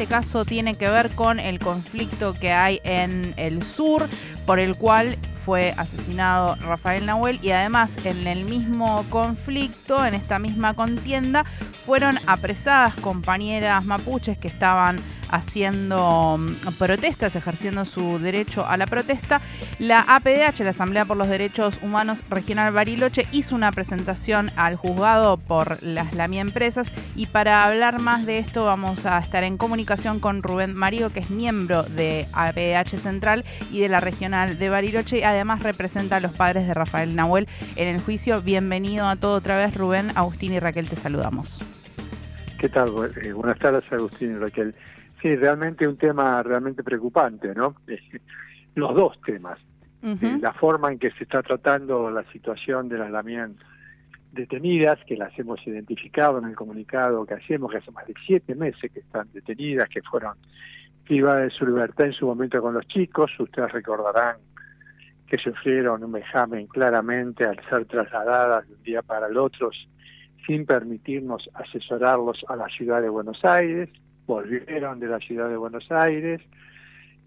este caso tiene que ver con el conflicto que hay en el sur, por el cual fue asesinado Rafael Nahuel y además en el mismo conflicto, en esta misma contienda, fueron apresadas compañeras mapuches que estaban haciendo mm, protestas, ejerciendo su derecho a la protesta. La APDH, la Asamblea por los Derechos Humanos Regional Bariloche, hizo una presentación al juzgado por las LAMI Empresas y para hablar más de esto vamos a estar en comunicación con Rubén Mario, que es miembro de APDH Central y de la Regional de Bariloche además representa a los padres de Rafael Nahuel en el juicio. Bienvenido a todo otra vez, Rubén, Agustín y Raquel, te saludamos. ¿Qué tal? Eh, buenas tardes, Agustín y Raquel. Sí, realmente un tema realmente preocupante, ¿no? Los dos temas. Eh, la forma en que se está tratando la situación de las lamien detenidas, que las hemos identificado en el comunicado que hacemos, que hace más de siete meses que están detenidas, que fueron privadas de su libertad en su momento con los chicos. Ustedes recordarán que sufrieron un vejamen claramente al ser trasladadas de un día para el otro sin permitirnos asesorarlos a la ciudad de Buenos Aires volvieron de la ciudad de Buenos Aires,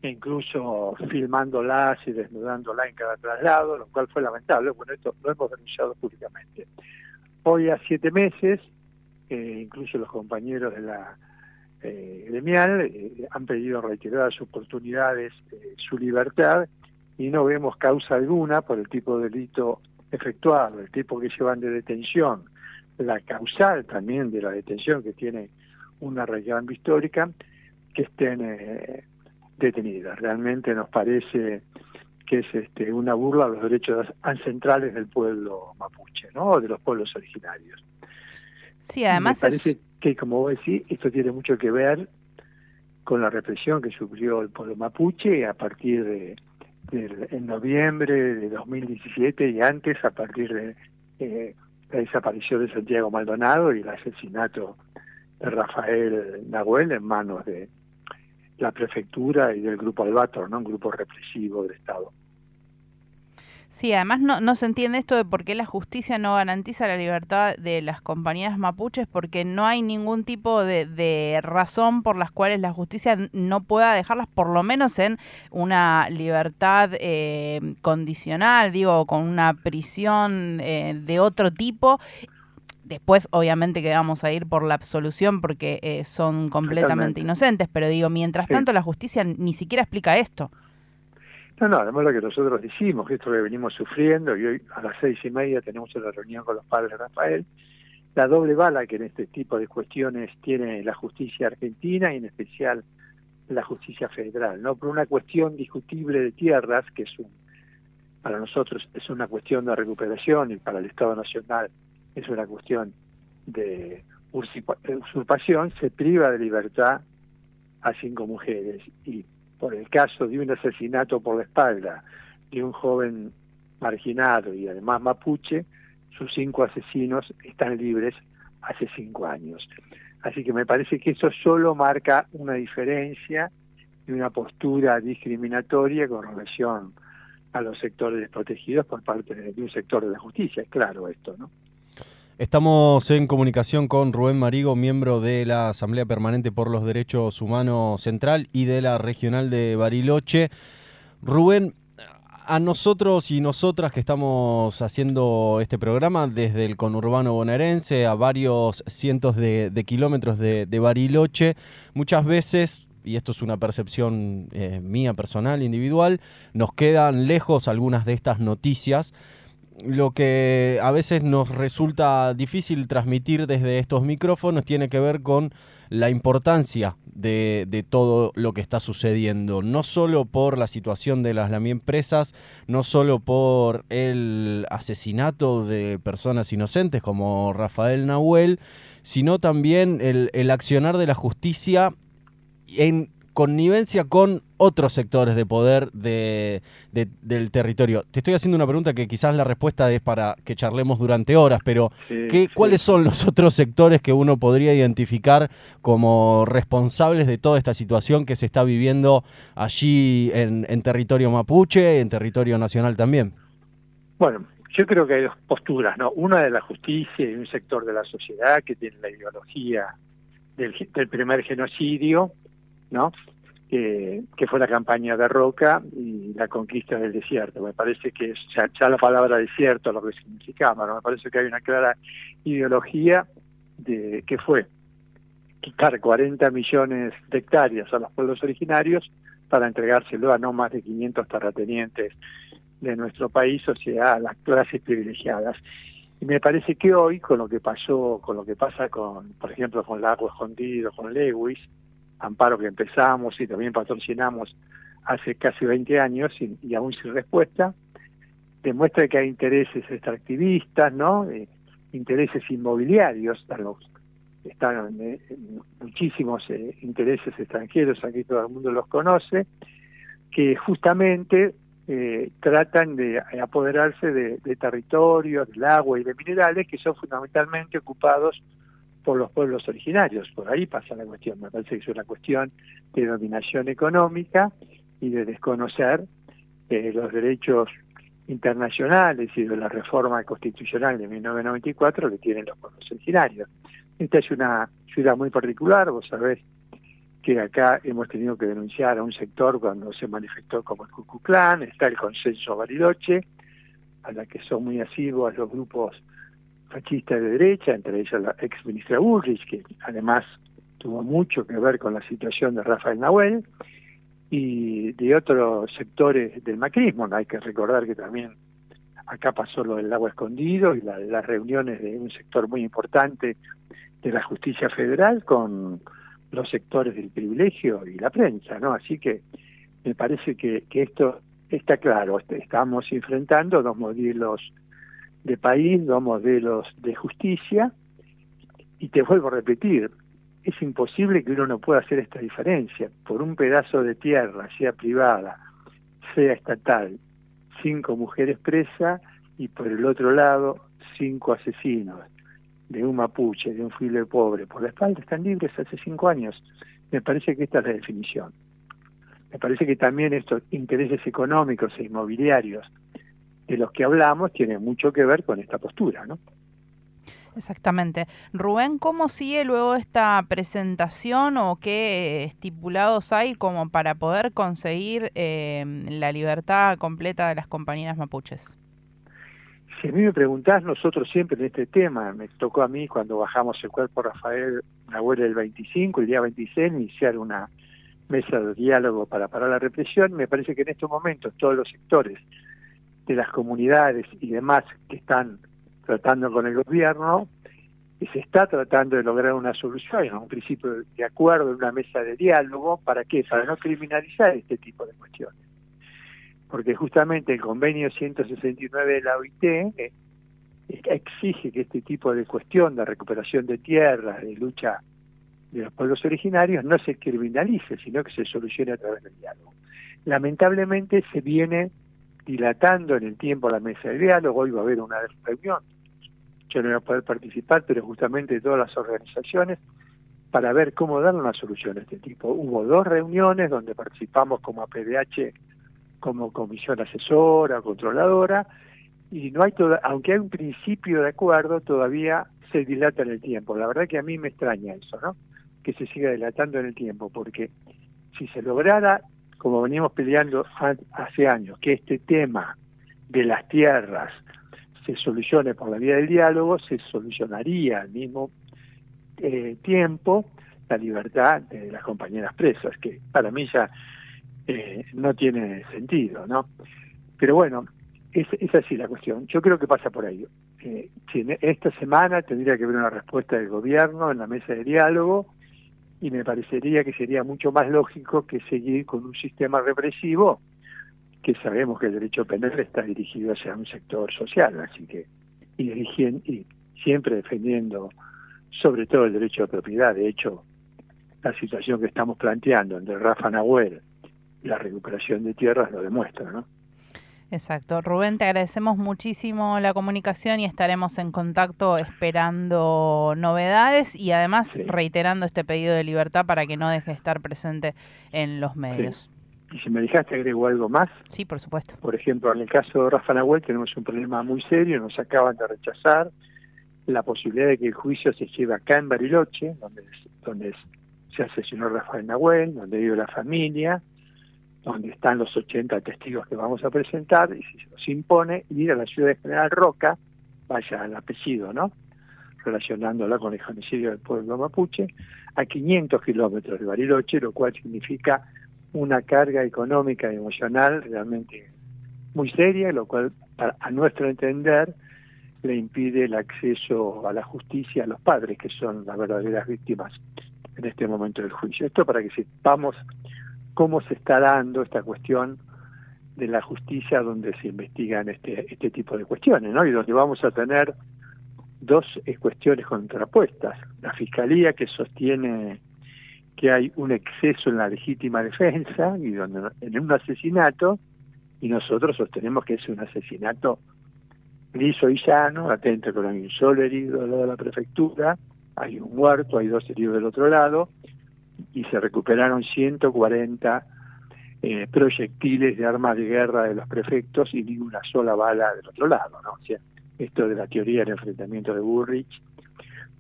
incluso filmándolas y desnudándolas en cada traslado, lo cual fue lamentable. Bueno, esto lo hemos denunciado públicamente. Hoy a siete meses, eh, incluso los compañeros de la eh, gremial eh, han pedido reiteradas oportunidades su libertad y no vemos causa alguna por el tipo de delito efectuado, el tipo que llevan de detención, la causal también de la detención que tiene una región histórica que estén eh, detenidas. Realmente nos parece que es este, una burla a los derechos ancestrales del pueblo mapuche, ¿no? de los pueblos originarios. Sí, además Me parece que, como vos decís, esto tiene mucho que ver con la represión que sufrió el pueblo mapuche a partir de, en noviembre de 2017 y antes a partir de eh, la desaparición de Santiago Maldonado y el asesinato Rafael Nahuel en manos de la prefectura y del grupo Albatro, ¿no? un grupo represivo del Estado. Sí, además no, no se entiende esto de por qué la justicia no garantiza la libertad de las compañías mapuches, porque no hay ningún tipo de, razón por las cuales la justicia no pueda dejarlas, por lo menos en una libertad eh, condicional, digo, con una prisión eh, de otro tipo, Después, obviamente, que vamos a ir por la absolución porque eh, son completamente inocentes, pero digo, mientras tanto, la justicia ni siquiera explica esto. No, no, además lo que nosotros decimos, que esto que venimos sufriendo, y hoy a las seis y media tenemos una reunión con los padres de Rafael, la doble bala que en este tipo de cuestiones tiene la justicia argentina y en especial la justicia federal, ¿no? Por una cuestión discutible de tierras, que es un, para nosotros es una cuestión de recuperación y para el Estado Nacional es una cuestión de usurpación, se priva de libertad a cinco mujeres y por el caso de un asesinato por la espalda de un joven marginado y además mapuche, sus cinco asesinos están libres hace cinco años. Así que me parece que eso solo marca una diferencia y una postura discriminatoria con relación a los sectores desprotegidos por parte de un sector de la justicia. Es claro esto, ¿no? Estamos en comunicación con Rubén Marigo, miembro de la Asamblea Permanente por los Derechos Humanos Central y de la Regional de Bariloche. Rubén, a nosotros y nosotras que estamos haciendo este programa desde el conurbano bonaerense a varios cientos de, kilómetros de, Bariloche, muchas veces y esto es una percepción eh, mía personal, individual, nos quedan lejos algunas de estas noticias lo que a veces nos resulta difícil transmitir desde estos micrófonos tiene que ver con la importancia de, todo lo que está sucediendo, no solo por la situación de las lamiempresas, no solo por el asesinato de personas inocentes como Rafael Nahuel, sino también el, el accionar de la justicia en connivencia con otros sectores de poder de, del territorio. Te estoy haciendo una pregunta que quizás la respuesta es para que charlemos durante horas, pero ¿qué, ¿cuáles son los otros sectores que uno podría identificar como responsables de toda esta situación que se está viviendo allí en, en territorio mapuche, en territorio nacional también? Bueno, yo creo que hay dos posturas, ¿no? Una de la justicia y un sector de la sociedad que tiene la ideología del, del primer genocidio, ¿no? que fue la campaña de Roca y la conquista del desierto. Me parece que ya, la palabra desierto lo que significaba, me parece que hay una clara ideología de que fue quitar 40 millones de hectáreas a los pueblos originarios para entregárselo a no más de 500 terratenientes de nuestro país, o sea, a las clases privilegiadas. Y me parece que hoy, con lo que pasó, con lo que pasa con, por ejemplo, con Lago Escondido, con Lewis, amparo que empezamos y también patrocinamos hace casi 20 años y, aún sin respuesta, demuestra que hay intereses extractivistas, ¿no? Eh, intereses inmobiliarios, están, los, están eh, muchísimos eh, intereses extranjeros, aquí todo el mundo los conoce, que justamente tratan de apoderarse de, de territorios, del agua y de minerales que son fundamentalmente ocupados por los pueblos originarios. Por ahí pasa la cuestión. Me parece que es una cuestión de dominación económica y de desconocer eh, los derechos internacionales y de la reforma constitucional de 1994 que tienen los pueblos originarios. Esta es una ciudad muy particular, vos sabés que acá hemos tenido que denunciar a un sector cuando se manifestó como el Cucuclán, está el consenso Bariloche, a la que son muy asiduos los grupos fascista de derecha, entre ellos la ex ministra Bullrich, que además tuvo mucho que ver con la situación de Rafael Nahuel, y de otros sectores del macrismo. Hay que recordar que también acá pasó lo del agua escondido y las reuniones de un sector muy importante de la justicia federal con los sectores del privilegio y la prensa, ¿no? Así que me parece que, que esto está claro, estamos enfrentando dos modelos de país, dos modelos de justicia, y te vuelvo a repetir, es imposible que uno no pueda hacer esta diferencia. Por un pedazo de tierra, sea privada, sea estatal, cinco mujeres presas y por el otro lado cinco asesinos de un mapuche, de un filo pobre, por la espalda están libres hace cinco años. Me parece que esta es la definición. Me parece que también estos intereses económicos e inmobiliarios de los que hablamos tiene mucho que ver con esta postura, ¿no? Exactamente. Rubén, ¿cómo sigue luego esta presentación o qué estipulados hay como para poder conseguir eh, la libertad completa de las compañeras mapuches? Si a mí me preguntás, nosotros siempre en este tema, me tocó a mí cuando bajamos el cuerpo Rafael Nahuel el 25, el día 26, iniciar una mesa de diálogo para parar la represión, me parece que en estos momentos todos los sectores de las comunidades y demás que están tratando con el gobierno, y se está tratando de lograr una solución, un principio de acuerdo una mesa de diálogo, ¿para qué? Para no criminalizar este tipo de cuestiones. Porque justamente el convenio 169 de la OIT eh, exige que este tipo de cuestión de recuperación de tierras, de lucha de los pueblos originarios, no se criminalice, sino que se solucione a través del diálogo. Lamentablemente se viene dilatando en el tiempo la mesa de diálogo, hoy va a haber una reunión, yo no voy a poder participar, pero justamente todas las organizaciones, para ver cómo dar una solución a este tipo. Hubo dos reuniones donde participamos como APDH, como comisión asesora, controladora, y no hay todo, aunque hay un principio de acuerdo, todavía se dilata en el tiempo. La verdad que a mí me extraña eso, ¿no? Que se siga dilatando en el tiempo, porque si se lograra como veníamos peleando hace años, que este tema de las tierras se solucione por la vía del diálogo, se solucionaría al mismo eh, tiempo la libertad de las compañeras presas, que para mí ya eh, no tiene sentido, ¿no? Pero bueno, es, es, así la cuestión. Yo creo que pasa por ahí. Eh, esta semana tendría que haber una respuesta del gobierno en la mesa de diálogo y me parecería que sería mucho más lógico que seguir con un sistema represivo que sabemos que el derecho penal está dirigido hacia un sector social, así que y, siempre defendiendo sobre todo el derecho de propiedad. De hecho, la situación que estamos planteando entre Rafa Nahuel y la recuperación de tierras lo demuestra, ¿no? Exacto. Rubén, te agradecemos muchísimo la comunicación y estaremos en contacto esperando novedades y además reiterando este pedido de libertad para que no deje de estar presente en los medios. Y si me dejaste agrego algo más. Sí, por supuesto. Por ejemplo, en el caso de Rafa Nahuel tenemos un problema muy serio, nos acaban de rechazar la posibilidad de que el juicio se lleve acá en Bariloche, donde, donde se asesinó Rafael Nahuel, donde vive la familia, donde están los 80 testigos que vamos a presentar, y si se nos impone ir a la ciudad de General Roca, vaya al apellido, ¿no? Relacionándola con el genocidio del pueblo mapuche, a 500 kilómetros de Bariloche, lo cual significa una carga económica y emocional realmente muy seria, lo cual, a nuestro entender, le impide el acceso a la justicia a los padres, que son las verdaderas víctimas en este momento del juicio. Esto para que sepamos cómo se está dando esta cuestión de la justicia donde se investigan este, este tipo de cuestiones, ¿no? Y donde vamos a tener dos cuestiones contrapuestas. La Fiscalía que sostiene que hay un exceso en la legítima defensa y donde en un asesinato y nosotros sostenemos que es un asesinato liso y llano, atento con un solo herido del lado de la prefectura, hay un muerto, hay dos heridos del otro lado y se recuperaron 140 eh, proyectiles de armas de guerra de los prefectos y ni una sola bala del otro lado, ¿no? O sea, esto de la teoría del enfrentamiento de Burrich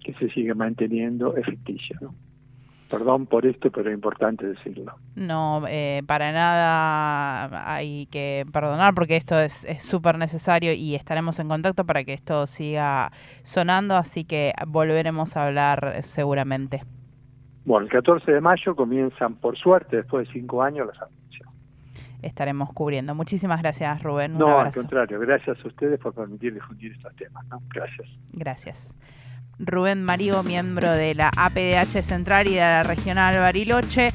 que se sigue manteniendo es ficticio, ¿no? Perdón por esto, pero es importante decirlo. No, eh, para nada hay que perdonar porque esto es súper necesario y estaremos en contacto para que esto siga sonando, así que volveremos a hablar seguramente. Bueno, el 14 de mayo comienzan, por suerte, después de cinco años, las anuncios. Estaremos cubriendo. Muchísimas gracias, Rubén. no, al contrario, gracias a ustedes por permitir difundir estos temas. Gracias. Gracias. Rubén Marío, miembro de la APDH Central y de la Regional Bariloche.